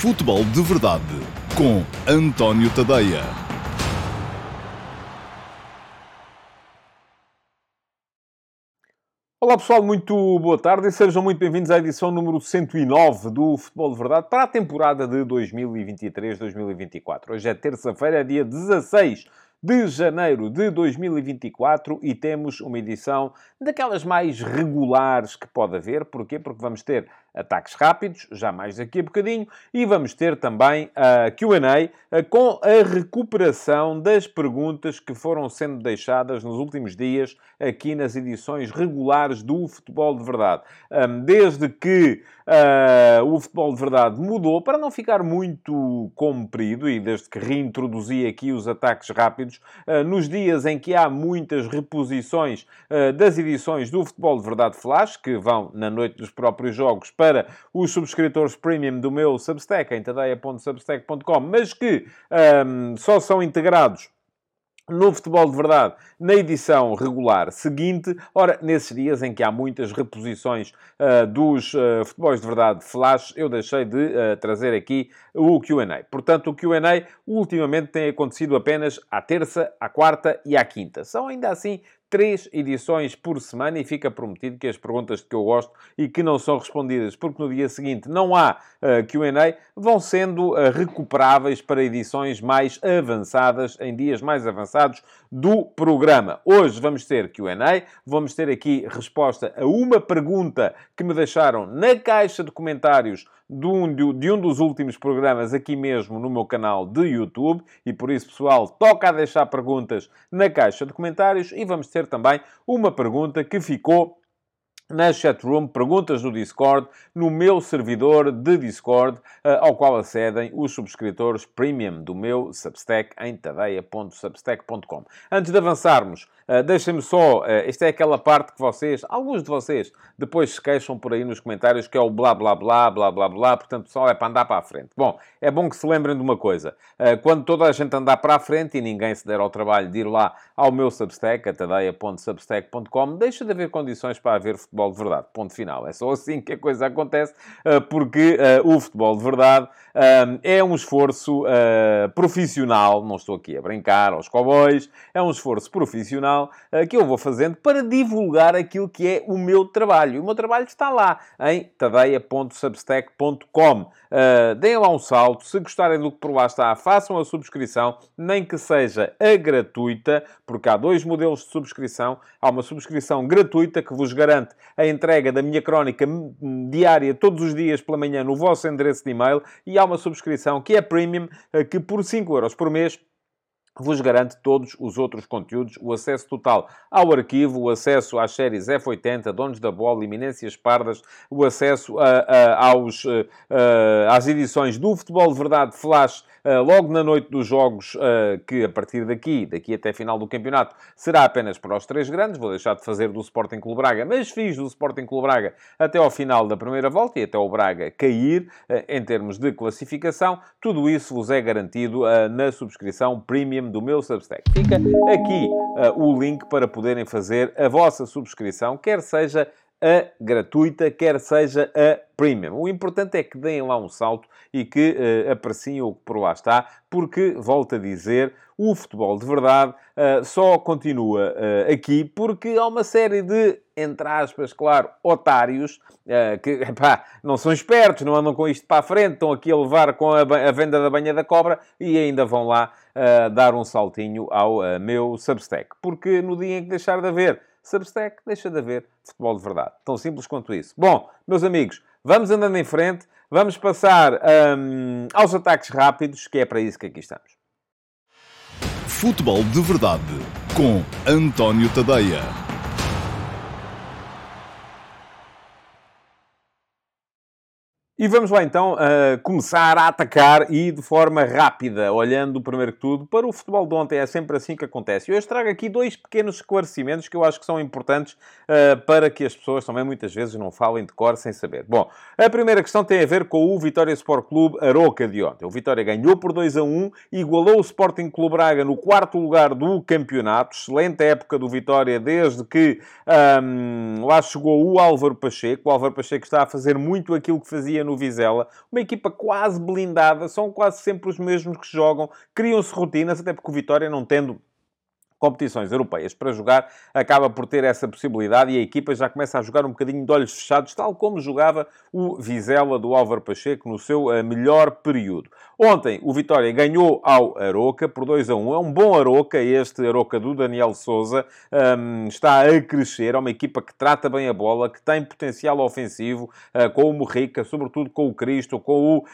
Futebol de Verdade com António Tadeia. Olá pessoal, muito boa tarde e sejam muito bem-vindos à edição número 109 do Futebol de Verdade para a temporada de 2023-2024. Hoje é terça-feira, dia 16 de janeiro de 2024 e temos uma edição daquelas mais regulares que pode haver. Porquê? Porque vamos ter ataques rápidos, já mais daqui a bocadinho, e vamos ter também a QA com a recuperação das perguntas que foram sendo deixadas nos últimos dias aqui nas edições regulares do Futebol de Verdade. Desde que uh, o Futebol de Verdade mudou, para não ficar muito comprido, e desde que reintroduzi aqui os ataques rápidos, uh, nos dias em que há muitas reposições uh, das edições do Futebol de Verdade Flash, que vão na noite dos próprios jogos para os subscritores premium do meu Substack, em tadeia.substack.com, mas que um, só são integrados no Futebol de Verdade, na edição regular seguinte, ora, nesses dias em que há muitas reposições uh, dos uh, Futebols de Verdade Flash, eu deixei de uh, trazer aqui o Q&A. Portanto, o Q&A ultimamente tem acontecido apenas à terça, à quarta e à quinta. São ainda assim três edições por semana e fica prometido que as perguntas que eu gosto e que não são respondidas porque no dia seguinte não há uh, Q&A vão sendo uh, recuperáveis para edições mais avançadas, em dias mais avançados do programa. Hoje vamos ter Q&A, vamos ter aqui resposta a uma pergunta que me deixaram na caixa de comentários de um, de um dos últimos programas aqui mesmo no meu canal de YouTube. E por isso, pessoal, toca a deixar perguntas na caixa de comentários e vamos ter também uma pergunta que ficou na chatroom, perguntas no Discord, no meu servidor de Discord, eh, ao qual acedem os subscritores premium do meu Substack em tadeia.substack.com. Antes de avançarmos, uh, deixem-me só, uh, esta é aquela parte que vocês, alguns de vocês, depois se queixam por aí nos comentários que é o blá blá blá, blá blá blá, portanto, pessoal, é para andar para a frente. Bom, é bom que se lembrem de uma coisa. Quando toda a gente andar para a frente e ninguém se der ao trabalho de ir lá ao meu Substack, a tadeia.substack.com, deixa de haver condições para haver futebol de verdade. Ponto final. É só assim que a coisa acontece, porque o futebol de verdade é um esforço profissional, não estou aqui a brincar aos cowboys, é um esforço profissional que eu vou fazendo para divulgar aquilo que é o meu trabalho. E o meu trabalho está lá em tadeia.substack.com. Deem lá um salto. Se gostarem do que por lá está, façam a subscrição, nem que seja a gratuita, porque há dois modelos de subscrição. Há uma subscrição gratuita que vos garante a entrega da minha crónica diária todos os dias pela manhã no vosso endereço de e-mail e há uma subscrição que é premium, eh, que por 5 euros por mês vos garante todos os outros conteúdos, o acesso total ao arquivo, o acesso às séries F80, Donos da Bola, Iminências Pardas, o acesso a, a, aos, a, às edições do Futebol de Verdade Flash ah, logo na noite dos jogos, que a partir daqui, daqui até final do campeonato, será apenas para os três grandes. Vou deixar de fazer do Sporting Clube Braga, mas fiz do Sporting Clube Braga até ao final da primeira volta e até o Braga cair em termos de classificação. Tudo isso vos é garantido na subscrição premium do meu Substack. Fica aqui o link para poderem fazer a vossa subscrição, quer seja a gratuita, quer seja a premium. O importante é que deem lá um salto e que uh, apreciem o que por lá está, porque, volto a dizer, o futebol de verdade uh, só continua uh, aqui porque há uma série de, entre aspas, claro, otários, uh, que epá, não são espertos, não andam com isto para a frente, estão aqui a levar com a, a venda da banha da cobra e ainda vão lá dar um saltinho ao meu Substack. Porque no dia em que deixar de haver Substack, deixa de haver futebol de verdade. Tão simples quanto isso. Bom, meus amigos, vamos andando em frente, vamos passar um, aos ataques rápidos, que é para isso que aqui estamos. Futebol de verdade com António Tadeia. E vamos lá então uh, começar a atacar e de forma rápida, olhando primeiro que tudo para o futebol de ontem. É sempre assim que acontece. Eu hoje trago aqui dois pequenos esclarecimentos que eu acho que são importantes uh, para que as pessoas também muitas vezes não falem de cor sem saber. Bom, a primeira questão tem a ver com o Vitória Sport Clube Aroca de ontem. O Vitória ganhou por 2 a 1, igualou o Sporting Clube Braga no quarto lugar do campeonato. Excelente época do Vitória desde que um, lá chegou o Álvaro Pacheco. O Álvaro Pacheco está a fazer muito aquilo que fazia no no Vizela, uma equipa quase blindada, são quase sempre os mesmos que jogam, criam-se rotinas, até porque o Vitória não tendo competições europeias para jogar, acaba por ter essa possibilidade e a equipa já começa a jogar um bocadinho de olhos fechados, tal como jogava o Vizela do Álvaro Pacheco no seu uh, melhor período. Ontem, o Vitória ganhou ao Aroca por 2 a 1. É um bom Aroca, este Aroca do Daniel Souza. Um, está a crescer, é uma equipa que trata bem a bola, que tem potencial ofensivo, uh, com o Morrica, sobretudo com o Cristo, com o uh,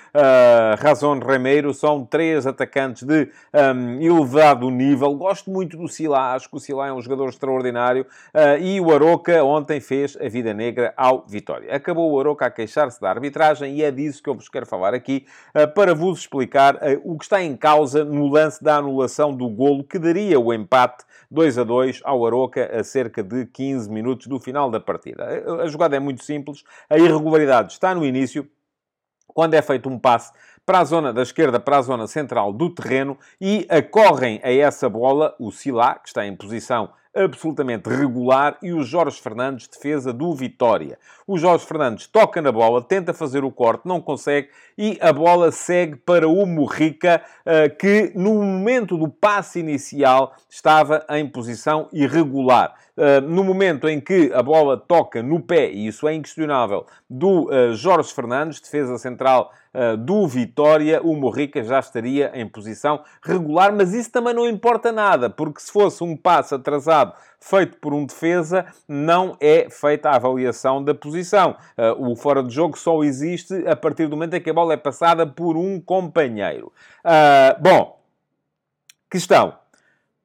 Razon Remeiro. São três atacantes de um, elevado nível. Gosto muito do Sila, acho que o Sila é um jogador extraordinário. Uh, e o Aroca ontem fez a vida negra ao Vitória. Acabou o Aroca a queixar-se da arbitragem e é disso que eu vos quero falar aqui, uh, para vos explicar uh, o que está em causa no lance da anulação do golo que daria o empate 2 a 2 ao Aroca a cerca de 15 minutos do final da partida. A jogada é muito simples, a irregularidade está no início, quando é feito um passe para a zona da esquerda, para a zona central do terreno e acorrem a essa bola o Silá, que está em posição absolutamente regular, e o Jorge Fernandes, defesa do Vitória. O Jorge Fernandes toca na bola, tenta fazer o corte, não consegue, e a bola segue para o Morrica, eh, que no momento do passe inicial estava em posição irregular. Eh, no momento em que a bola toca no pé, e isso é inquestionável, do eh, Jorge Fernandes, defesa central do Vitória, o Morrica já estaria em posição regular, mas isso também não importa nada, porque se fosse um passe atrasado feito por um defesa, não é feita a avaliação da posição. Uh, o fora de jogo só existe a partir do momento em que a bola é passada por um companheiro. Uh, bom, questão.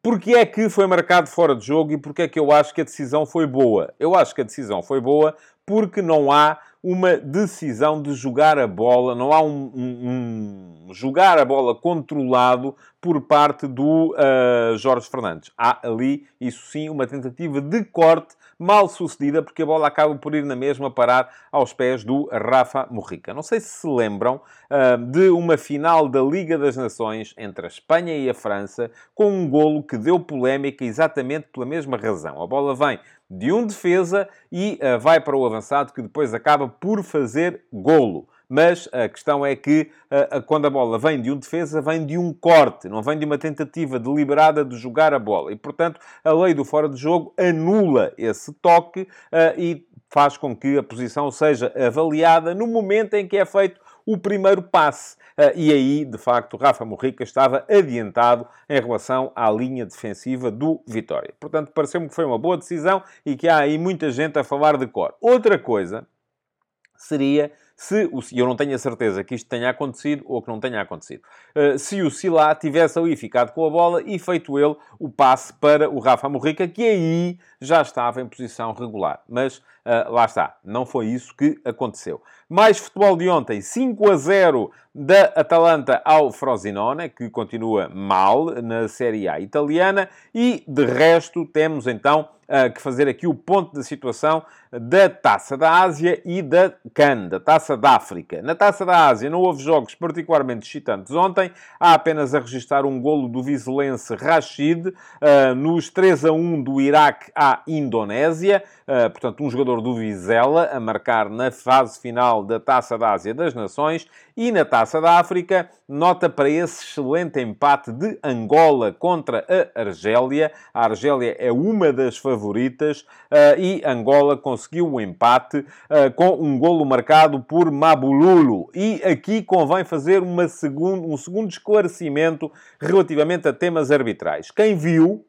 Porquê é que foi marcado fora de jogo e porquê é que eu acho que a decisão foi boa? Eu acho que a decisão foi boa porque não há uma decisão de jogar a bola, não há um, um, um jogar a bola controlado por parte do uh, Jorge Fernandes. Há ali, isso sim, uma tentativa de corte mal sucedida, porque a bola acaba por ir na mesma parar aos pés do Rafa Morrica. Não sei se se lembram uh, de uma final da Liga das Nações entre a Espanha e a França, com um golo que deu polémica exatamente pela mesma razão. A bola vem de um defesa e uh, vai para o avançado que depois acaba por fazer golo. Mas a questão é que uh, quando a bola vem de um defesa, vem de um corte, não vem de uma tentativa deliberada de jogar a bola. E, portanto, a lei do fora de jogo anula esse toque uh, e faz com que a posição seja avaliada no momento em que é feito o primeiro passe. Uh, e aí, de facto, Rafa Morrica estava adiantado em relação à linha defensiva do Vitória. Portanto, pareceu-me que foi uma boa decisão e que há aí muita gente a falar de cor. Outra coisa seria se o, eu não tenho a certeza que isto tenha acontecido ou que não tenha acontecido, uh, se o Silá tivesse ali ficado com a bola e feito ele o passe para o Rafa Morrica, que aí já estava em posição regular. Mas uh, lá está, não foi isso que aconteceu. Mais futebol de ontem, 5 a 0 da Atalanta ao Frosinone, que continua mal na Série A italiana, e de resto temos então que fazer aqui o ponto da situação da Taça da Ásia e da CAN, da Taça da África. Na Taça da Ásia não houve jogos particularmente excitantes ontem, há apenas a registrar um golo do vizelense Rashid uh, nos 3 a 1 do Iraque à Indonésia, uh, portanto um jogador do Vizela a marcar na fase final da Taça da Ásia das Nações e na Taça da África, nota para esse excelente empate de Angola contra a Argélia. A Argélia é uma das favoritas uh, e Angola conseguiu o empate uh, com um golo marcado por Mabululo. E aqui convém fazer uma segundo, um segundo esclarecimento relativamente a temas arbitrais. Quem viu,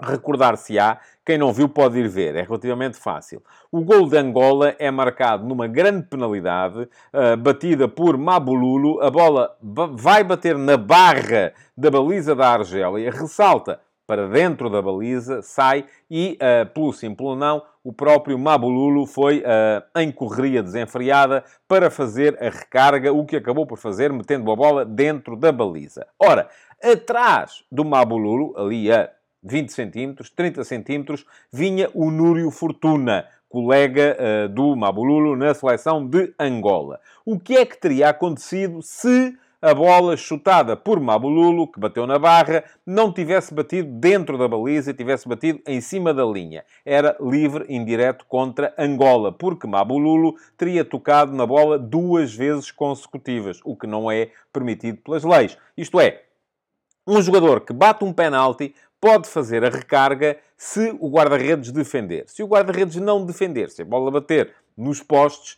recordar-se-á quem não viu pode ir ver, é relativamente fácil. O gol de Angola é marcado numa grande penalidade, uh, batida por Mabululo. A bola vai bater na barra da baliza da Argélia, ressalta para dentro da baliza, sai e, uh, pelo simples não, o próprio Mabululo foi uh, em correria desenfreada para fazer a recarga, o que acabou por fazer metendo a bola dentro da baliza. Ora, atrás do Mabululo, ali a 20 centímetros, 30 centímetros, vinha o Núrio Fortuna, colega uh, do Mabululo na seleção de Angola. O que é que teria acontecido se a bola chutada por Mabululu, que bateu na barra, não tivesse batido dentro da baliza e tivesse batido em cima da linha. Era livre indireto contra Angola, porque Mabululu teria tocado na bola duas vezes consecutivas, o que não é permitido pelas leis. Isto é, um jogador que bate um penalti pode fazer a recarga se o guarda-redes defender. Se o guarda-redes não defender, se a bola bater nos postes,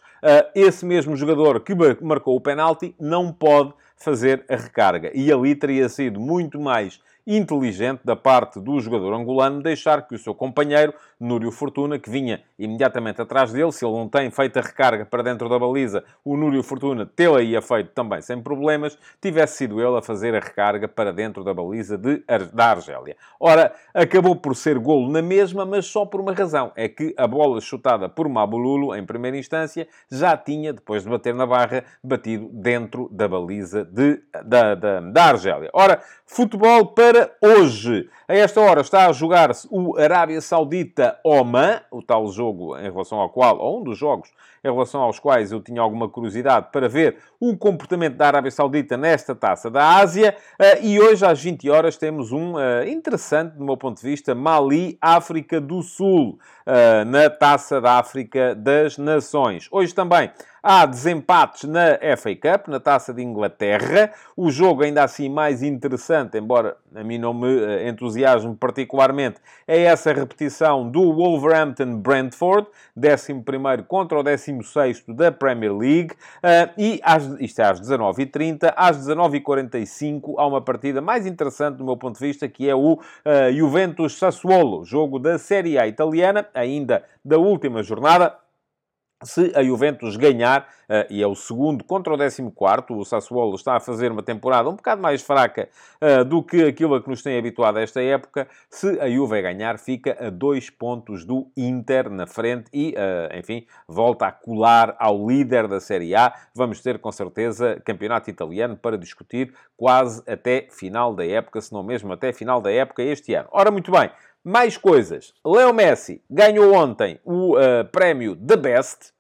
esse mesmo jogador que marcou o penalti não pode fazer a recarga. E ali teria sido muito mais inteligente da parte do jogador angolano deixar que o seu companheiro, Núrio Fortuna, que vinha imediatamente atrás dele, se ele não tem feito a recarga para dentro da baliza, o Núrio Fortuna tê-la ia feito também sem problemas, tivesse sido ele a fazer a recarga para dentro da baliza de, da Argélia. Ora, acabou por ser golo na mesma, mas só por uma razão, é que a bola chutada por Mabululu, em primeira instância, já tinha, depois de bater na barra, batido dentro da baliza de, da, da, da Argélia. Ora, futebol para para hoje. A esta hora está a jogar-se o Arábia Saudita-Oman, o tal jogo em relação ao qual, ou um dos jogos em relação aos quais eu tinha alguma curiosidade para ver o comportamento da Arábia Saudita nesta taça da Ásia. Eh, e hoje, às 20 horas, temos um eh, interessante, do meu ponto de vista, Mali-África do Sul, eh, na taça da África das Nações. Hoje também Há desempates na FA Cup, na Taça de Inglaterra. O jogo ainda assim mais interessante, embora a mim não me entusiasme particularmente, é essa repetição do Wolverhampton-Brentford, 11 contra o 16 da Premier League. Eh, e às, isto é às 19h30. Às 19h45 há uma partida mais interessante do meu ponto de vista, que é o uh, Juventus-Sassuolo, jogo da Série A italiana, ainda da última jornada se a Juventus ganhar, uh, e é o segundo contra o 14, o Sassuolo está a fazer uma temporada um bocado mais fraca uh, do que aquilo a que nos tem habituado a esta época, se a Juve ganhar, fica a dois pontos do Inter na frente e, uh, enfim, volta a colar ao líder da Série A. Vamos ter, com certeza, campeonato italiano para discutir quase até final da época, se não mesmo até final da época este ano. Ora, muito bem, mais coisas. Leo Messi ganhou ontem o uh, prémio The Best.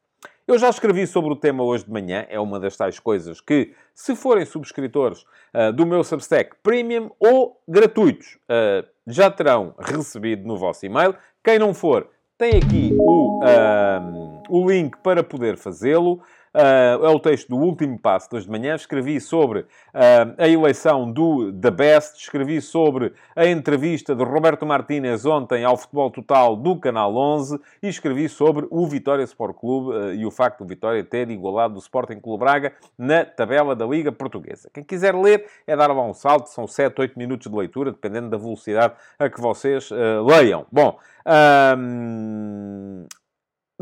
Eu já escrevi sobre o tema hoje de manhã. É uma das tais coisas que, se forem subscritores uh, do meu Substack Premium ou gratuitos, uh, já terão recebido no vosso e-mail. Quem não for, tem aqui o, o link para poder fazê-lo. Uh, é o texto do último passo de manhã. Escrevi sobre uh, a eleição do The Best, escrevi sobre a entrevista de Roberto Martínez ontem ao Futebol Total do Canal 11 e escrevi sobre o Vitória Sport Clube uh, e o facto do Vitória ter igualado o Sporting Clube Braga na tabela da Liga Portuguesa. Quem quiser ler é dar lá um salto, são 7, 8 minutos de leitura, dependendo da velocidade a que vocês leiam. Bom, um,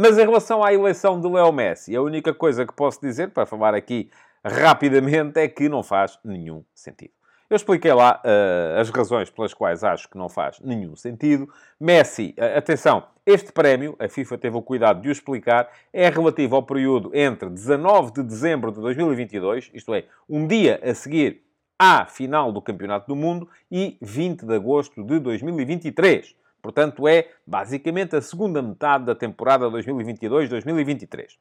mas em relação à eleição de Leo Messi, a única coisa que posso dizer, para falar aqui rapidamente, é que não faz nenhum sentido. Eu expliquei lá uh, as razões pelas quais acho que não faz nenhum sentido. Messi, uh, atenção, este prémio, a FIFA teve o cuidado de o explicar, é relativo ao período entre 19 de dezembro de 2022, isto é, um dia a seguir à final do Campeonato do Mundo, e 20 de agosto de 2023. Portanto, é basicamente a segunda metade da temporada 2022-2023.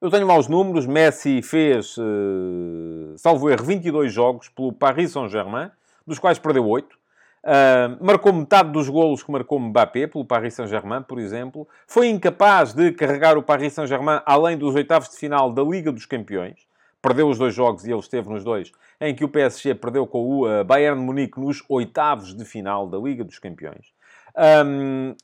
Eu tenho maus números. Messi fez, uh, salvo erro, 22 jogos pelo Paris Saint-Germain, dos quais perdeu 8. Uh, marcou metade dos golos que marcou Mbappé pelo Paris Saint-Germain, por exemplo. Foi incapaz de carregar o Paris Saint-Germain além dos oitavos de final da Liga dos Campeões perdeu os dois jogos e ele esteve nos dois, em que o PSG perdeu com o uh, Bayern Munique nos oitavos de final da Liga dos Campeões. Um,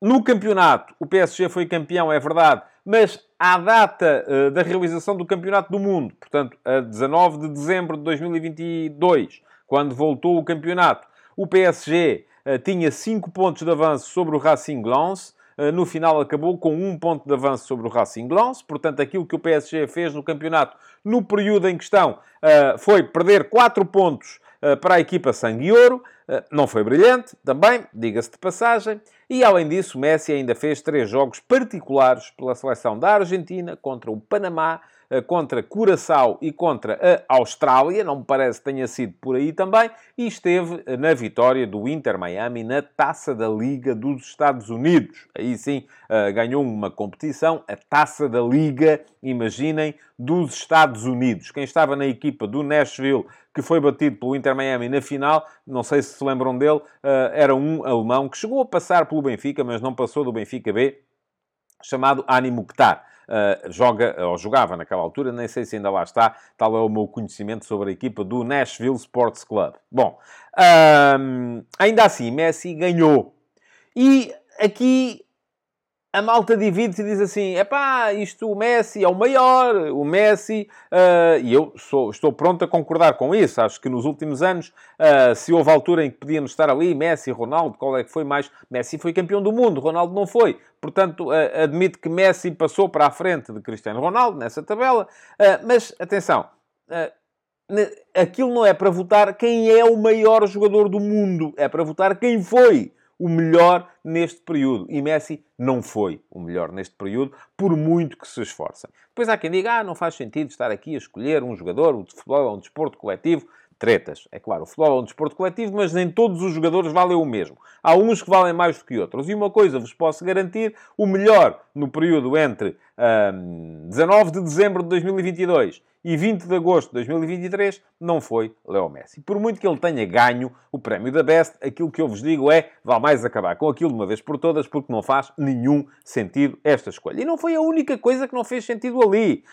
no campeonato, o PSG foi campeão, é verdade, mas à data uh, da realização do Campeonato do Mundo, portanto, a 19 de dezembro de 2022, quando voltou o campeonato, o PSG uh, eh, tinha 5 pontos de avanço sobre o Racing Lens, eh, no final acabou com um ponto de avanço sobre o Racing Lens. Portanto, aquilo que o PSG fez no campeonato, no período em questão, eh, foi perder 4 pontos eh, para a equipa Sangue Ouro. Não foi brilhante, também, diga-se de passagem. E, além disso, Messi ainda fez três jogos particulares pela seleção da Argentina contra o Panamá, eh, contra Curaçao e contra a Austrália, não me parece que tenha sido por aí também, e esteve eh, na vitória do Inter Miami na Taça da Liga dos Estados Unidos. Aí sim eh, ganhou uma competição, a Taça da Liga, imaginem, dos Estados Unidos. Quem estava na equipa do Nashville, que foi batido pelo Inter Miami na final, não sei se se lembram dele, era um alemão que chegou a passar pelo Benfica, mas não passou do Benfica B, chamado Ani Mukhtar. Uh, joga, ou jogava naquela altura, nem sei se ainda lá está, tal é o meu conhecimento sobre a equipa do Nashville Sports Club. Bom, ainda assim, Messi ganhou. E aqui a malta divide-se e diz assim: é pá, isto o Messi é o maior, o Messi, uh, e eu sou, estou pronto a concordar com isso. Acho que nos últimos anos, uh, se houve altura em que podíamos estar ali, Messi, Ronaldo, qual é que foi mais? Messi foi campeão do mundo, Ronaldo não foi. Portanto, uh, admito que Messi passou para a frente de Cristiano Ronaldo nessa tabela, mas atenção. Aquilo não é para votar quem é o maior jogador do mundo, é para votar quem foi o melhor neste período. E Messi não foi o melhor neste período, por muito que se esforcem. Depois há quem diga, ah, não faz sentido estar aqui a escolher um jogador, o futebol é um desporto coletivo. Tretas. É claro, o futebol é um desporto coletivo, mas nem todos os jogadores valem o mesmo. Há uns que valem mais do que outros. E uma coisa vos posso garantir, o melhor no período entre um, 19 de dezembro de 2022 e 20 de agosto de 2023 não foi Leo Messi. Por muito que ele tenha ganho o prémio da Best, aquilo que eu vos digo é, vale mais acabar com aquilo de uma vez por todas, porque não faz nenhum sentido esta escolha. E não foi a única coisa que não fez sentido ali.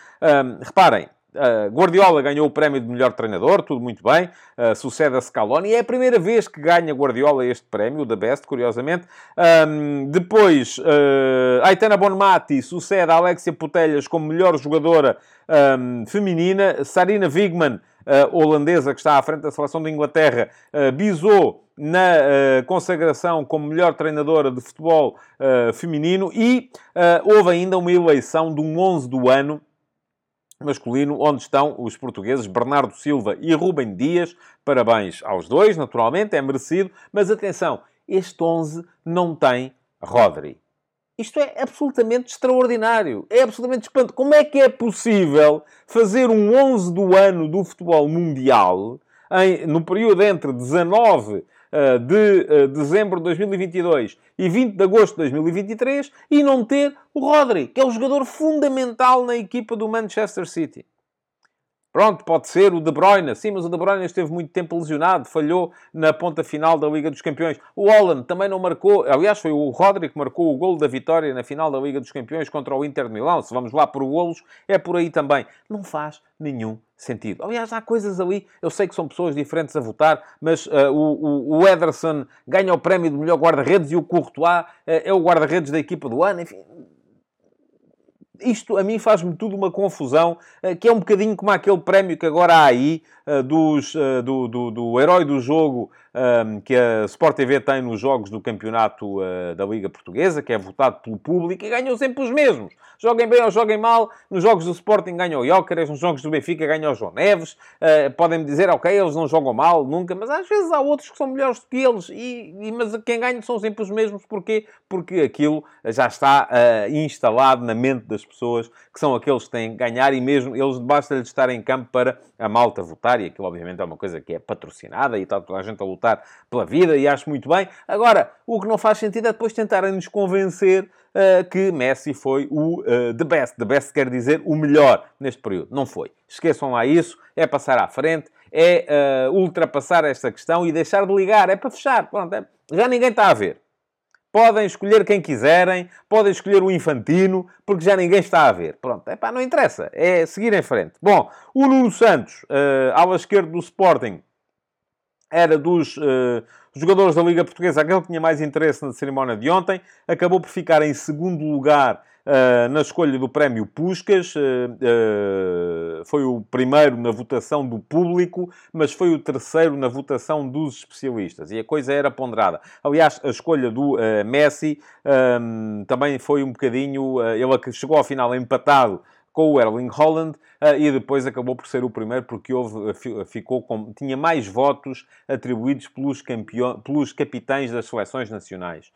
Reparem, Uh, Guardiola ganhou o prémio de melhor treinador, tudo muito bem. Uh, sucede a Scaloni. É a primeira vez que ganha Guardiola este prémio, da Best, curiosamente. Um, depois, uh, Aitana Bonmati sucede a Alexia Putelhas como melhor jogadora um, feminina. Sarina Wigman, holandesa, que está à frente da seleção da Inglaterra, uh, bisou na uh, consagração como melhor treinadora de futebol uh, feminino e houve ainda uma eleição de um 11 do ano masculino, onde estão os portugueses Bernardo Silva e Rubem Dias. Parabéns aos dois, naturalmente, é merecido. Mas atenção, este 11 não tem Rodri. Isto é absolutamente extraordinário. É absolutamente espanto. Como é que é possível fazer um 11 do ano do futebol mundial em, no período entre 19 eh, de eh, dezembro de 2022 e 20 de agosto de 2023 e não ter o Rodri, que é o jogador fundamental na equipa do Manchester City. Pronto, pode ser o De Bruyne. Sim, mas o De Bruyne esteve muito tempo lesionado, falhou na ponta final da Liga dos Campeões. O Holland também não marcou. Aliás, foi o Rodri que marcou o gol da vitória na final da Liga dos Campeões contra o Inter de Milão. Se vamos lá por golos, é por aí também. Não faz nenhum sentido. Aliás, há coisas ali, eu sei que são pessoas diferentes a votar, mas uh, o, o, Ederson ganha o prémio de melhor guarda-redes e o Courtois uh, é o guarda-redes da equipa do ano. Enfim, isto a mim faz-me tudo uma confusão, uh, que é um bocadinho como aquele prémio que agora há aí, dos, do, do, do herói do jogo um, que a Sport TV tem nos jogos do campeonato uh, da Liga Portuguesa, que é votado pelo público, e ganham sempre os mesmos. Joguem bem ou joguem mal, nos jogos do Sporting ganham o Jóqueres, nos jogos do Benfica ganham o João Neves. Podem-me dizer, ok, eles não jogam mal, nunca, mas às vezes há outros que são melhores do que eles, e, e mas quem ganha são sempre os mesmos. Porquê? Porque aquilo já está instalado na mente das pessoas, que são aqueles que têm que ganhar, e mesmo eles basta-lhes estar em campo para a malta votar, e aquilo obviamente é uma coisa que é patrocinada e está toda a gente a lutar pela vida, e acho muito bem. Agora, o que não faz sentido é depois tentarem nos convencer uh, que Messi foi o uh, the best. The best quer dizer o melhor neste período. Não foi. Esqueçam lá isso, é passar à frente, é uh, ultrapassar esta questão e deixar de ligar, é para fechar. Pronto, é... já ninguém está a ver. Podem escolher quem quiserem, podem escolher o Infantino, porque já ninguém está a ver. Pronto, é pá, não interessa, é seguir em frente. Bom, o Nuno Santos, uh, ala esquerda do Sporting, era dos uh, jogadores da Liga Portuguesa aquele que tinha mais interesse na cerimónia de ontem, acabou por ficar em segundo lugar uh, na escolha do prémio Puscas. Uh, foi o primeiro na votação do público, mas foi o terceiro na votação dos especialistas. E a coisa era ponderada. Aliás, a escolha do Messi um, também foi um bocadinho... ele chegou ao final empatado com o Erling Holland uh, e depois acabou por ser o primeiro porque houve, ficou com, tinha mais votos atribuídos pelos, campeão, pelos capitães das seleções nacionais.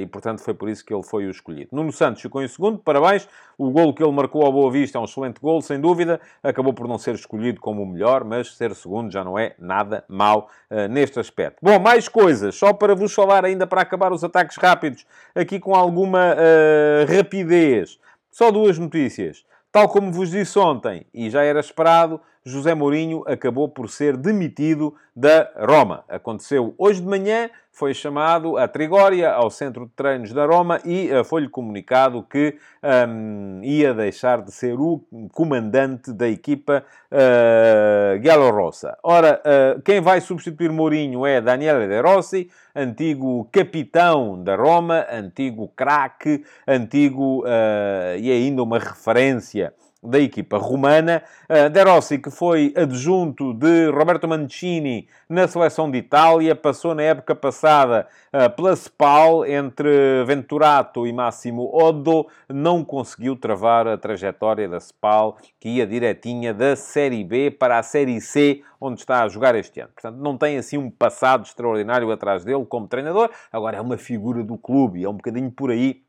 E, portanto, foi por isso que ele foi o escolhido. Nuno Santos ficou em segundo, parabéns. O golo que ele marcou ao Boa Vista é um excelente golo, sem dúvida. Acabou por não ser escolhido como o melhor, mas ser segundo já não é nada uh, neste aspecto. Bom, mais coisas, só para vos falar ainda para acabar os ataques rápidos, aqui com alguma uh, rapidez. Só duas notícias. Tal como vos disse ontem, e já era esperado, José Mourinho acabou por ser demitido da Roma. Aconteceu hoje de manhã, foi chamado a Trigória, ao centro de treinos da Roma, e uh, foi-lhe comunicado que um, ia deixar de ser o comandante da equipa uh, Giallorossa. Ora, uh, quem vai substituir Mourinho é Daniele De Rossi, antigo capitão da Roma, antigo craque, antigo uh, e ainda uma referência da equipa romana. Uh, De Rossi, que foi adjunto de Roberto Mancini na seleção de Itália, passou na época passada uh, pela Spal, entre Venturato e Massimo Oddo, não conseguiu travar a trajetória da Spal, que ia direitinha da Série B para a Série C, onde está a jogar este ano. Portanto, não tem assim um passado extraordinário atrás dele como treinador, agora é uma figura do clube e é um bocadinho por aí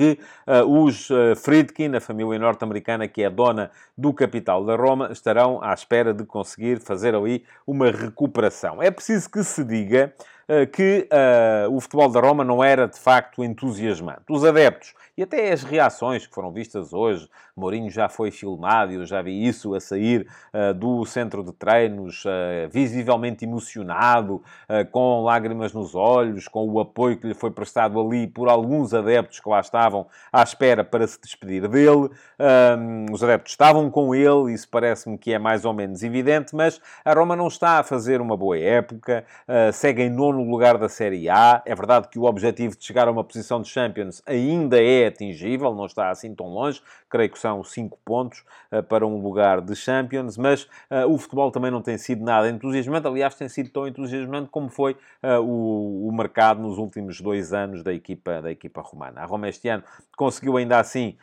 que uh, os uh, Friedkin, a família norte-americana que é dona do capital da Roma, estarão à espera de conseguir fazer ali uma recuperação. É preciso que se diga uh, que o futebol da Roma não era de facto entusiasmante. Os adeptos e até as reações que foram vistas hoje, Mourinho já foi filmado, eu já vi isso a sair uh, do centro de treinos, uh, visivelmente emocionado, uh, com lágrimas nos olhos, com o apoio que lhe foi prestado ali por alguns adeptos que lá estavam à espera para se despedir dele. os adeptos estavam com ele, isso parece-me que é mais ou menos evidente, mas a Roma não está a fazer uma boa época, segue em nono lugar da Série A. É verdade que o objetivo de chegar a uma posição de Champions ainda é atingível, não está assim tão longe, creio que são 5 pontos uh, para um lugar de Champions, mas uh, o futebol também não tem sido nada entusiasmante, aliás, tem sido tão entusiasmante como foi uh, o, o, mercado nos últimos dois anos da equipa, da equipa romana. A Roma este ano conseguiu ainda assim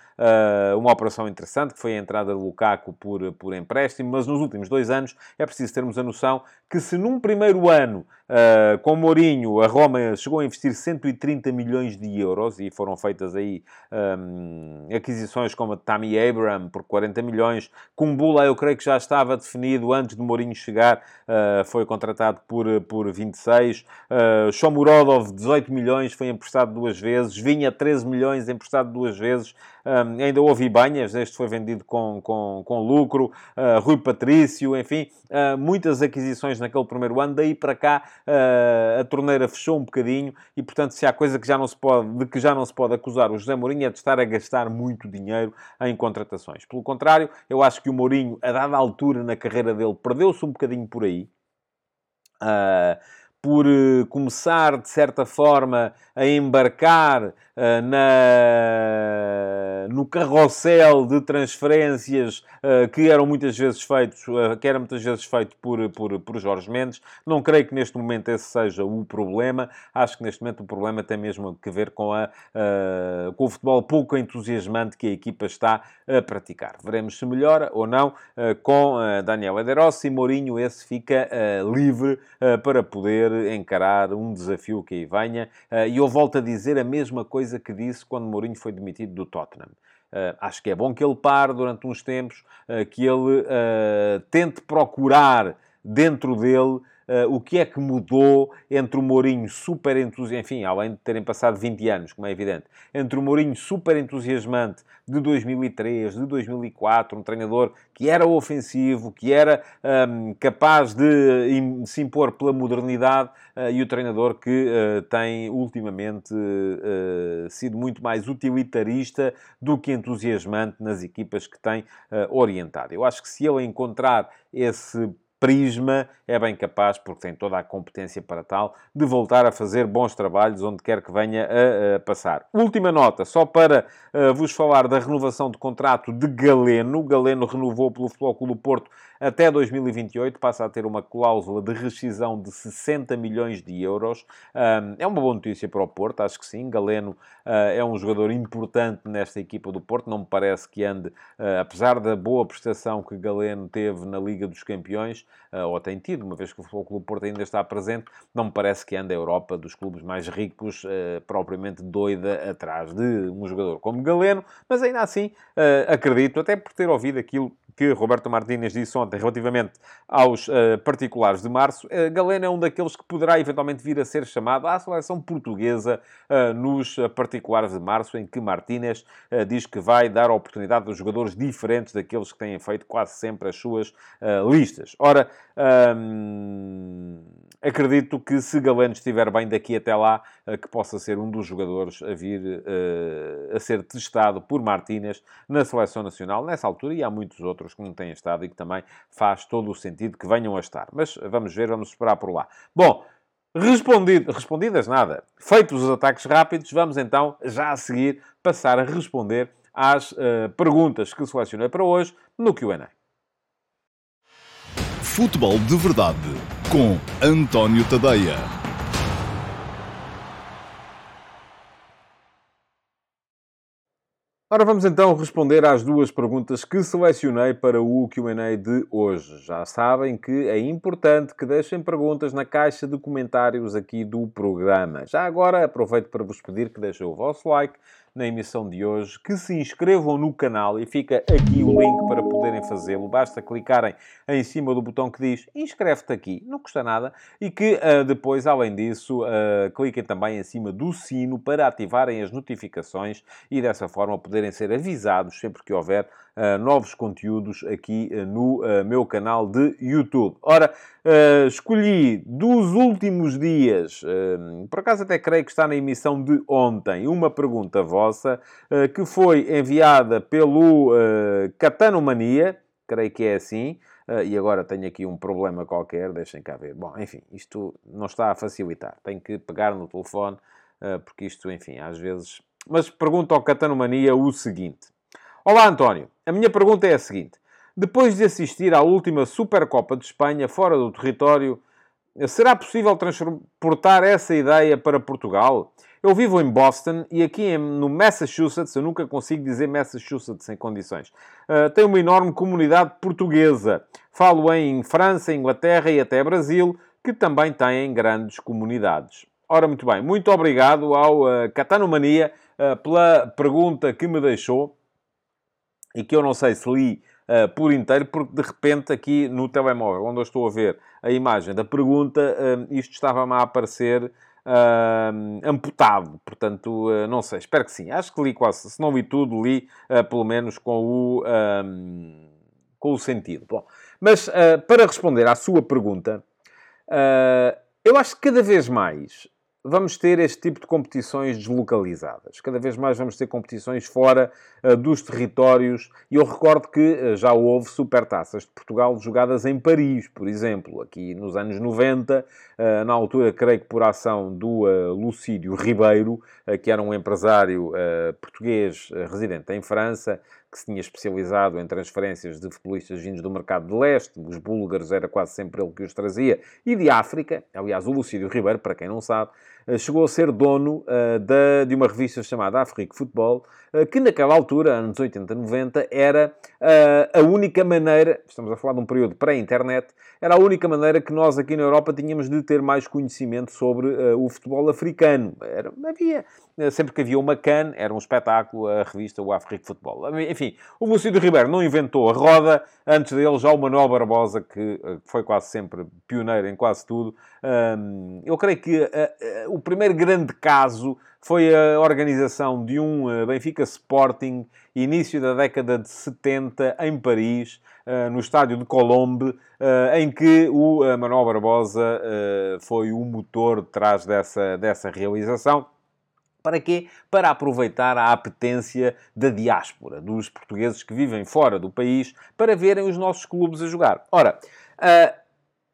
uma operação interessante, que foi a entrada de Lukaku por, por empréstimo, mas nos últimos dois anos é preciso termos a noção que se num primeiro ano Uh, com Mourinho, a Roma chegou a investir 130 milhões de euros e foram feitas aí um, aquisições como a Tammy Abraham por 40 milhões. Kumbula, eu creio que já estava definido antes de Mourinho chegar, uh, foi contratado por, por 26. Uh, Shomurodov, 18 milhões, foi emprestado duas vezes. Vinha 13 milhões, emprestado duas vezes. Um, ainda houve Ibanhas, este foi vendido com, com, com lucro. Uh, Rui Patrício, enfim, muitas aquisições naquele primeiro ano. Daí para cá a torneira fechou um bocadinho e, portanto, se há coisa que já não se pode, de que já não se pode acusar o José Mourinho é de estar a gastar muito dinheiro em contratações. Pelo contrário, eu acho que o Mourinho, a dada altura na carreira dele, perdeu-se um bocadinho por aí. Uh, por uh, começar, de certa forma, a embarcar uh, na, no carrossel de transferências uh, que eram muitas vezes feitos, que era muitas vezes feito por, por, por Jorge Mendes. Não creio que neste momento esse seja o problema. Acho que neste momento o problema tem mesmo a ver com, a, com o futebol pouco entusiasmante que a equipa está a praticar. Veremos se melhora ou não com Daniel Ederossi. Mourinho, esse fica livre para poder poder encarar um desafio que aí venha. Eh, e eu volto a dizer a mesma coisa que disse quando Mourinho foi demitido do Tottenham. Uh, acho que é bom que ele pare durante uns tempos, uh, que ele uh, tente procurar dentro dele uh, o que é que mudou entre o Mourinho super entusiasmante, enfim, além de terem passado 20 anos, como é evidente, entre o Mourinho super entusiasmante de 2003, de 2004, um treinador que era ofensivo, que era um, capaz de se impor pela modernidade, uh, e o treinador que uh, tem ultimamente sido muito mais utilitarista do que entusiasmante nas equipas que tem orientado. Eu acho que se ele encontrar esse prisma, é bem capaz, porque tem toda a competência para tal, de voltar a fazer bons trabalhos onde quer que venha a, a passar. Última nota, só para uh, vos falar da renovação de contrato de Galeno. Galeno renovou pelo Futebol Clube do Porto até 2028, passa a ter uma cláusula de rescisão de 60 milhões de euros. É uma boa notícia para o Porto, acho que sim. Galeno é um jogador importante nesta equipa do Porto. Não me parece que ande, apesar da boa prestação que Galeno teve na Liga dos Campeões, ou tem tido, uma vez que o Futebol Clube Porto ainda está presente, não me parece que ande a Europa dos clubes mais ricos, propriamente doida atrás de um jogador como Galeno, mas ainda assim acredito, até por ter ouvido aquilo que Roberto Martínez disse ontem relativamente aos uh, particulares de março, uh, Galeno é um daqueles que poderá eventualmente vir a ser chamado à seleção portuguesa uh, nos particulares de março, em que Martínez diz que vai dar oportunidade a jogadores diferentes daqueles que têm feito quase sempre as suas listas. Ora, um, acredito que se Galeno estiver bem daqui até lá, que possa ser um dos jogadores a vir a ser testado por Martínez na seleção nacional nessa altura e há muitos outros que não têm estado e que também faz todo o sentido que venham a estar. Mas vamos ver, vamos esperar por lá. Bom, respondido, respondidas nada, feitos os ataques rápidos, vamos então, já a seguir, passar a responder às uh, perguntas que selecionei para hoje no Q&A. Futebol de Verdade com António Tadeia. Ora, vamos então responder às duas perguntas que selecionei para o QA de hoje. Já sabem que é importante que deixem perguntas na caixa de comentários aqui do programa. Já agora aproveito para vos pedir que deixem o vosso like, na emissão de hoje, que se inscrevam no canal e fica aqui o link para poderem fazê-lo. Basta clicarem em cima do botão que diz inscreve-te aqui, não custa nada, e que uh, depois, além disso, uh, cliquem também em cima do sino para ativarem as notificações e dessa forma poderem ser avisados sempre que houver novos conteúdos aqui no meu canal de YouTube. Ora, escolhi dos últimos dias, por acaso até creio que está na emissão de ontem, uma pergunta vossa eh, que foi enviada pelo Catanomania, creio que é assim, uh, e agora tenho aqui um problema qualquer, deixem cá ver. Bom, enfim, isto não está a facilitar. Tenho que pegar no telefone, uh, porque isto, enfim, às vezes... Mas pergunto ao Catanomania o seguinte. Olá, António. A minha pergunta é a seguinte. Depois de assistir à última Supercopa de Espanha fora do território, será possível transportar essa ideia para Portugal? Eu vivo em Boston e aqui no Massachusetts, eu nunca consigo dizer Massachusetts em condições, uh, tem uma enorme comunidade portuguesa. Falo em França, Inglaterra e até Brasil, que também têm grandes comunidades. Ora, muito bem, muito obrigado ao uh, Catanomania uh, pela pergunta que me deixou e que eu não sei se li uh, por inteiro, porque de repente aqui no telemóvel, onde eu estou a ver a imagem da pergunta, uh, isto estava-me a aparecer uh, amputado. Portanto, uh, não sei, espero que sim. Acho que li quase, se não li tudo, li uh, pelo menos com o, com o sentido. Bom, mas para responder à sua pergunta, eu acho que cada vez mais vamos ter este tipo de competições deslocalizadas. Cada vez mais vamos ter competições fora uh, dos territórios. E eu recordo que uh, já houve supertaças de Portugal jogadas em Paris, por exemplo, aqui nos anos 90, uh, eh, na altura, creio que por ação do Lucídio Ribeiro, que era um empresário português residente em França, que se tinha especializado em transferências de futebolistas vindos do mercado de leste, os búlgaros era quase sempre ele que os trazia, e de África. Aliás, o Lucídio Ribeiro, para quem não sabe, chegou a ser dono uh, da, de uma revista chamada Afrique Futebol, uh, que naquela altura, anos 80, 90, era a única maneira, estamos a falar de um período pré-internet, era a única maneira que nós aqui na Europa tínhamos de ter mais conhecimento sobre o futebol africano. Era, havia, sempre que havia uma CAN, era um espetáculo, a revista o Afrique Futebol. Enfim, o Lucídio Ribeiro não inventou a roda, antes dele já o Manuel Barbosa, que foi quase sempre pioneiro em quase tudo. eu creio que o primeiro grande caso foi a organização de um eh, Benfica Sporting, início da década de 70, em Paris, eh, no estádio de Colombe, eh, em que o Manuel Barbosa foi o motor detrás dessa, dessa realização. Para quê? Para aproveitar a apetência da diáspora, dos portugueses que vivem fora do país, para verem os nossos clubes a jogar. Ora,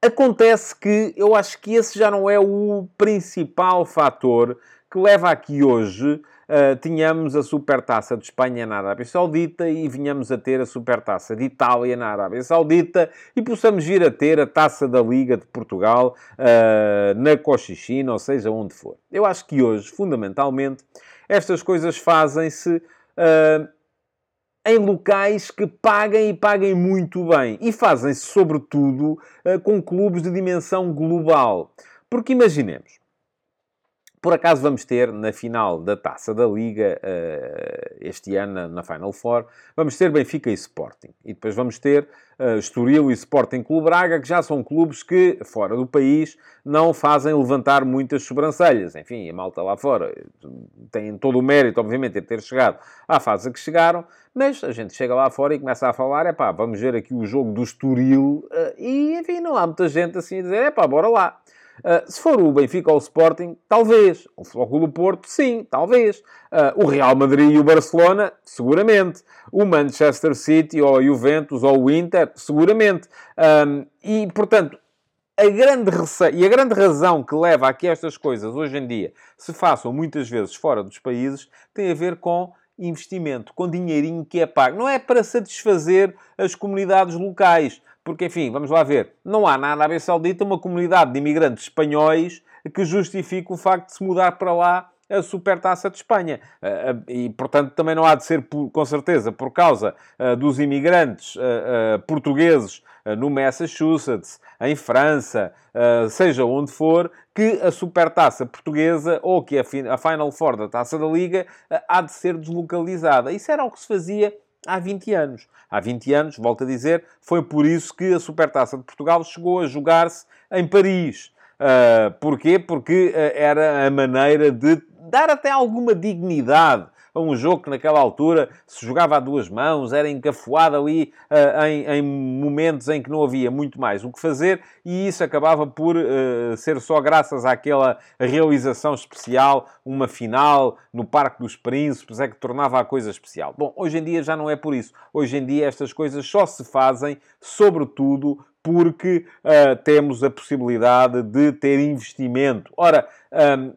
Acontece que eu acho que esse já não é o principal fator que leva aqui hoje uh, tínhamos a Supertaça de Espanha na Arábia Saudita e vinhamos a ter a Supertaça de Itália na Arábia Saudita e possamos vir a ter a Taça da Liga de Portugal uh, na Cochichina, ou seja, onde for. Eu acho que hoje, fundamentalmente, estas coisas fazem-se uh, em locais que paguem e paguem muito bem. E fazem-se, sobretudo, uh, com clubes de dimensão global. Porque imaginemos, por acaso vamos ter na final da Taça da Liga, uh, este ano, na Final Four, vamos ter Benfica e Sporting. E depois vamos ter uh, Estoril e Sporting Clube Braga, que já são clubes que, fora do país, não fazem levantar muitas sobrancelhas. Enfim, a malta lá fora tem todo o mérito, obviamente, de ter chegado à fase a que chegaram, mas a gente chega lá fora e começa a falar, é pá, vamos ver aqui o jogo do Estoril, e, enfim, não há muita gente assim a dizer, é pá, bora lá. Uh, se for o Benfica ou o Sporting, talvez. O Futebol do Porto, sim, talvez. Uh, o Real Madrid e o Barcelona, seguramente. O Manchester City ou a Juventus ou o Inter, seguramente. Um, e, portanto, a grande e a grande razão que leva a que estas coisas hoje em dia se façam muitas vezes fora dos países tem a ver com investimento, com dinheirinho que é pago. Não é para satisfazer as comunidades locais. Porque, enfim, vamos lá ver, não há na Arábia Saudita uma comunidade de imigrantes espanhóis que justifique o facto de se mudar para lá a supertaça de Espanha. Ah, ah, e, portanto, também não há de ser, com certeza, por causa ah, dos imigrantes portugueses no Massachusetts, em França, seja onde for, que a supertaça portuguesa ou que a Final Four da Taça da Liga há de ser deslocalizada. Isso era o que se fazia há 20 anos. Há 20 anos, volto a dizer, foi por isso que a Supertaça de Portugal chegou a jogar-se em Paris. Uh, porquê? Porque uh, era a maneira de dar até alguma dignidade a um jogo que naquela altura se jogava a duas mãos, era encafuado ali uh, em, em, momentos em que não havia muito mais o que fazer e isso acabava por uh, ser só graças àquela realização especial, uma final no Parque dos Príncipes, é que tornava a coisa especial. Bom, hoje em dia já não é por isso. Hoje em dia estas coisas só se fazem, sobretudo, porque uh, temos a possibilidade de ter investimento. Ora, um,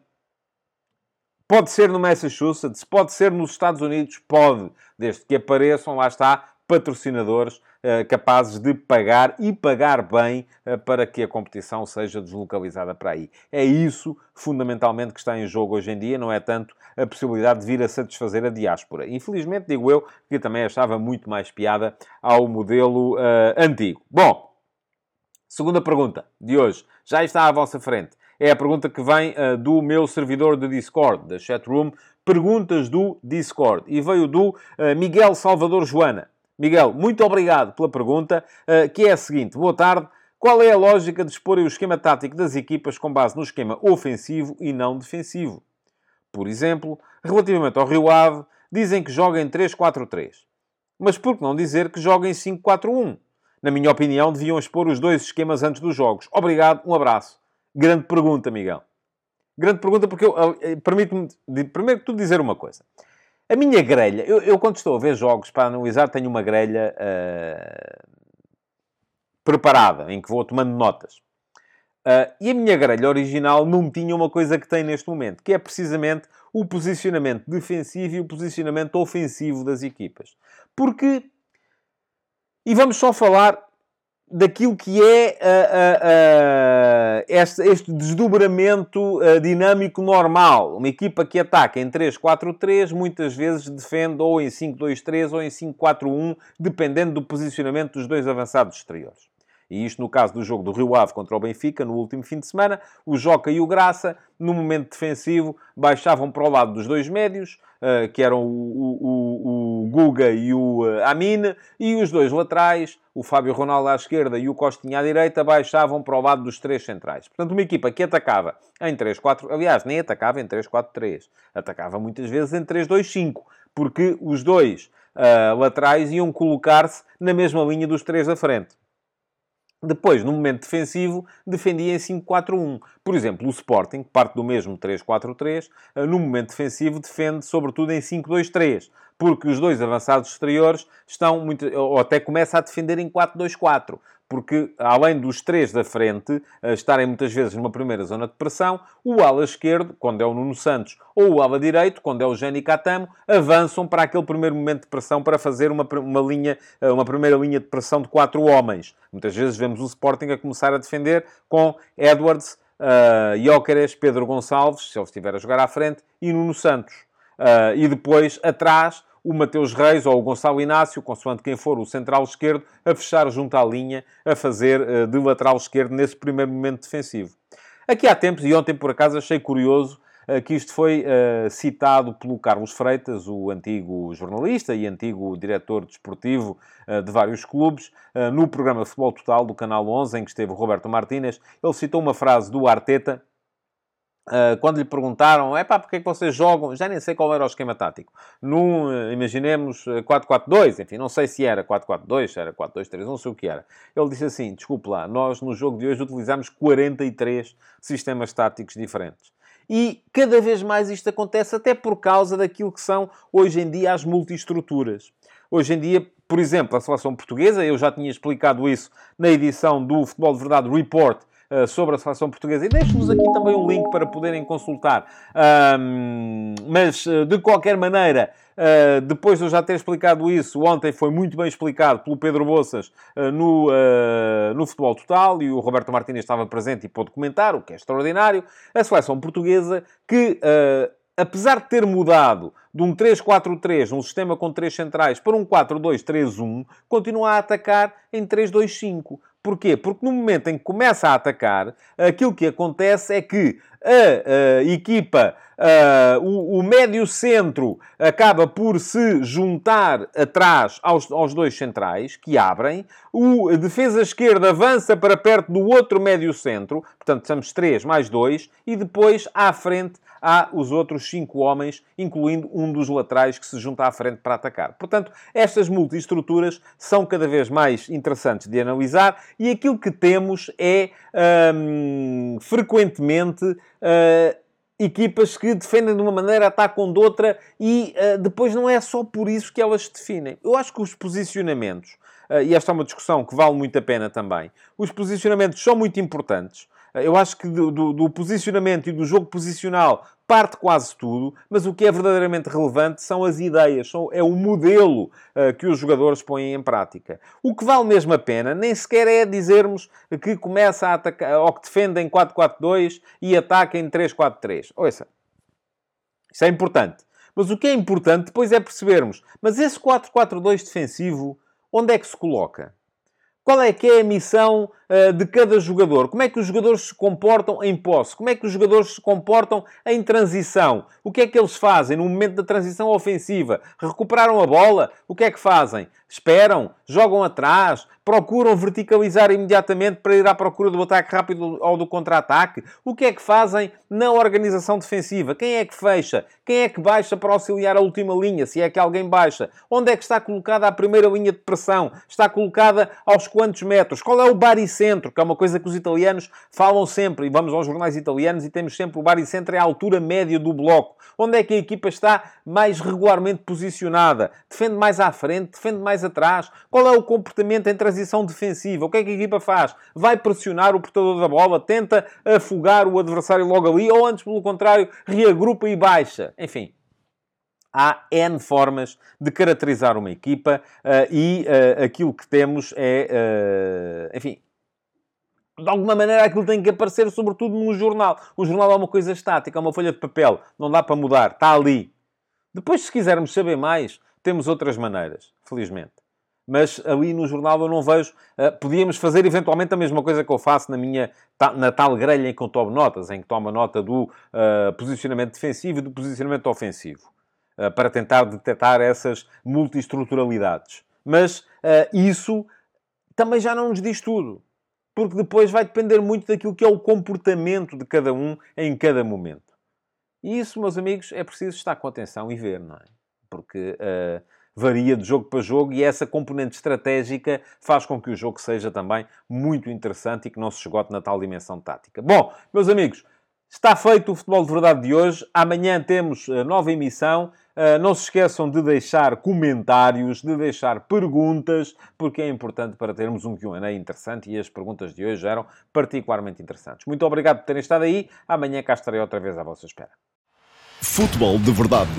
Pode ser no Massachusetts, pode ser nos Estados Unidos, pode, desde que apareçam, lá está, patrocinadores uh, capazes de pagar e pagar bem uh, para que a competição seja deslocalizada para aí. É isso, fundamentalmente, que está em jogo hoje em dia, não é tanto a possibilidade de vir a satisfazer a diáspora. Infelizmente, digo eu, que também achava muito mais piada ao modelo uh, antigo. Bom, segunda pergunta de hoje, já está à vossa frente. É a pergunta que vem uh, do meu servidor de Discord, da chatroom. Perguntas do Discord. E veio do uh, Miguel Salvador Joana. Miguel, muito obrigado pela pergunta, uh, que é a seguinte. Boa tarde. Qual é a lógica de expor o esquema tático das equipas com base no esquema ofensivo e não defensivo? Por exemplo, relativamente ao Rio Ave, dizem que joga em 3-4-3. Mas por que não dizer que joga em 5-4-1? Na minha opinião, deviam expor os dois esquemas antes dos jogos. Obrigado, um abraço. Grande pergunta, Miguel. Grande pergunta, porque eu, permite-me, primeiro que tudo, dizer uma coisa. A minha grelha, eu, eu, quando estou a ver jogos para analisar, tenho uma grelha uh, preparada, em que vou tomando notas. Uh, e a minha grelha original não tinha uma coisa que tem neste momento, que é precisamente o posicionamento defensivo e o posicionamento ofensivo das equipas. Porque, e vamos só falar daquilo que é uh, uh, uh, este, este, desdobramento dinâmico normal. Uma equipa que ataca em 3-4-3 muitas vezes defende ou em 5-2-3 ou em 5-4-1, dependendo do posicionamento dos dois avançados exteriores. E isto no caso do jogo do Rio Ave contra o Benfica, no último fim de semana, o Joca e o Graça, no momento defensivo, baixavam para o lado dos dois médios, uh, que eram o, o, o, Guga e o uh, Amine, e os dois laterais, o Fábio Ronaldo à esquerda e o Costinha à direita, baixavam para o lado dos três centrais. Portanto, uma equipa que atacava em 3-4, aliás, nem atacava em 3-4-3, atacava muitas vezes em 3-2-5, porque os dois uh, laterais iam colocar-se na mesma linha dos três da frente. Depois, no momento defensivo, defendia em 5-4-1. Por exemplo, o Sporting, parte do mesmo 3-4-3, eh, no momento defensivo defende sobretudo em 5-2-3, porque os dois avançados exteriores estão muito, ou até começa a defender em 4-2-4 porque além dos três da frente estarem muitas vezes numa primeira zona de pressão, o ala esquerdo, quando é o Nuno Santos, ou o ala direito, quando é o Jenny Catamo, avançam para aquele primeiro momento de pressão para fazer uma, uma, linha, eh, uma primeira linha de pressão de quatro homens. Muitas vezes vemos o Sporting a começar a defender com Edwards, uh, Jóqueres, Pedro Gonçalves, se ele estiver a jogar à frente, e Nuno Santos. Uh, e depois, atrás, o Mateus Reis ou o Gonçalo Inácio, consoante quem for o central esquerdo, a fechar junto à linha, a fazer uh, de lateral esquerdo nesse primeiro momento defensivo. Aqui há tempos, e ontem por acaso achei curioso, uh, que isto foi uh, citado pelo Carlos Freitas, o antigo jornalista e antigo diretor desportivo de vários clubes, no programa Futebol Total do Canal 11, em que esteve o Roberto Martínez. Ele citou uma frase do Arteta, Uh, quando lhe perguntaram, é pá, porque é que vocês jogam? Já nem sei qual era o esquema tático. Num, uh, imaginemos, 4-4-2, enfim, não sei se era 4-4-2, se era 4-2-3, não sei o que era. Ele disse assim: desculpe lá, nós no jogo de hoje utilizamos 43 sistemas táticos diferentes. E cada vez mais isto acontece, até por causa daquilo que são hoje em dia as multiestruturas. Hoje em dia, por exemplo, a seleção portuguesa, eu já tinha explicado isso na edição do Futebol de Verdade Report sobre a seleção portuguesa. E deixo-vos aqui também um link para poderem consultar. Um, mas, uh, de qualquer maneira, Uh, depois de eu já ter explicado isso, ontem foi muito bem explicado pelo Pedro Boças uh, no, uh, no Futebol Total e o Roberto Martínez estava presente e pôde comentar, o que é extraordinário. A seleção portuguesa que, apesar de ter mudado de um 3-4-3, um sistema com três centrais, para um 4-2-3-1, continua a atacar em 3-2-5. Porquê? Porque no momento em que começa a atacar, aquilo que acontece é que a, a equipa, a, o, o médio centro, acaba por se juntar atrás aos, aos dois centrais, que abrem, o defesa esquerda avança para perto do outro médio centro, portanto, somos três mais dois, e depois à frente há os outros cinco homens, incluindo um dos laterais que se junta à frente para atacar. Portanto, estas multiestruturas são cada vez mais interessantes de analisar e aquilo que temos é hum, frequentemente. Uh, equipas que defendem de uma maneira, atacam de outra e uh, depois não é só por isso que elas se definem. Eu acho que os posicionamentos, uh, e esta é uma discussão que vale muito a pena também, os posicionamentos são muito importantes. Eu acho que do, do, do, posicionamento e do jogo posicional parte quase tudo, mas o que é verdadeiramente relevante são as ideias, são, é o modelo uh, que os jogadores põem em prática. O que vale mesmo a pena nem sequer é dizermos que começa a atacar, ou que defende em 4-4-2 e ataca em 3-4-3. Ouça, isso é importante. Mas o que é importante depois é percebermos, mas esse 4-4-2 defensivo, onde é que se coloca? Qual é que é a missão de cada jogador? Como é que os jogadores se comportam em posse? Como é que os jogadores se comportam em transição? O que é que eles fazem no momento da transição ofensiva? Recuperaram a bola? O que é que fazem? Esperam? Jogam atrás? Procuram verticalizar imediatamente para ir à procura do ataque rápido ou do contra-ataque? O que é que fazem na organização defensiva? Quem é que fecha? Quem é que baixa para auxiliar a última linha? Se é que alguém baixa? Onde é que está colocada a primeira linha de pressão? Está colocada aos quantos metros? Qual é o baricentro? Que é uma coisa que os italianos falam sempre. E vamos aos jornais italianos e temos sempre o baricentro é a altura média do bloco. Onde é que a equipa está mais regularmente posicionada? Defende mais à frente? Defende mais atrás? Qual é o comportamento as transição defensiva. O que é que a equipa faz? Vai pressionar o portador da bola, tenta afogar o adversário logo ali, ou antes, pelo contrário, reagrupa e baixa. Enfim, há N formas de caracterizar uma equipa uh, e uh, aquilo que temos é, uh, enfim, de alguma maneira aquilo tem que aparecer, sobretudo num jornal. O jornal é uma coisa estática, é uma folha de papel, não dá para mudar, está ali. Depois, se quisermos saber mais, temos outras maneiras, felizmente mas ali no jornal eu não vejo. Uh, podíamos fazer eventualmente a mesma coisa que eu faço na minha na tal grelha em que eu tomo notas, em que tomo nota do uh, posicionamento defensivo e do posicionamento ofensivo, uh, para tentar detectar essas multiestruturalidades. Mas isso também já não nos diz tudo, porque depois vai depender muito daquilo que é o comportamento de cada um em cada momento. E isso, meus amigos, é preciso estar com atenção e ver, não é? Porque varia de jogo para jogo e essa componente estratégica faz com que o jogo seja também muito interessante e que não se esgote na tal dimensão tática. Bom, meus amigos, está feito o Futebol de Verdade de hoje. Amanhã temos nova emissão. Uh, não se esqueçam de deixar comentários, de deixar perguntas, porque é importante para termos um Q&A interessante e as perguntas de hoje eram particularmente interessantes. Muito obrigado por terem estado aí. Amanhã cá estarei outra vez à vossa espera. Futebol de Verdade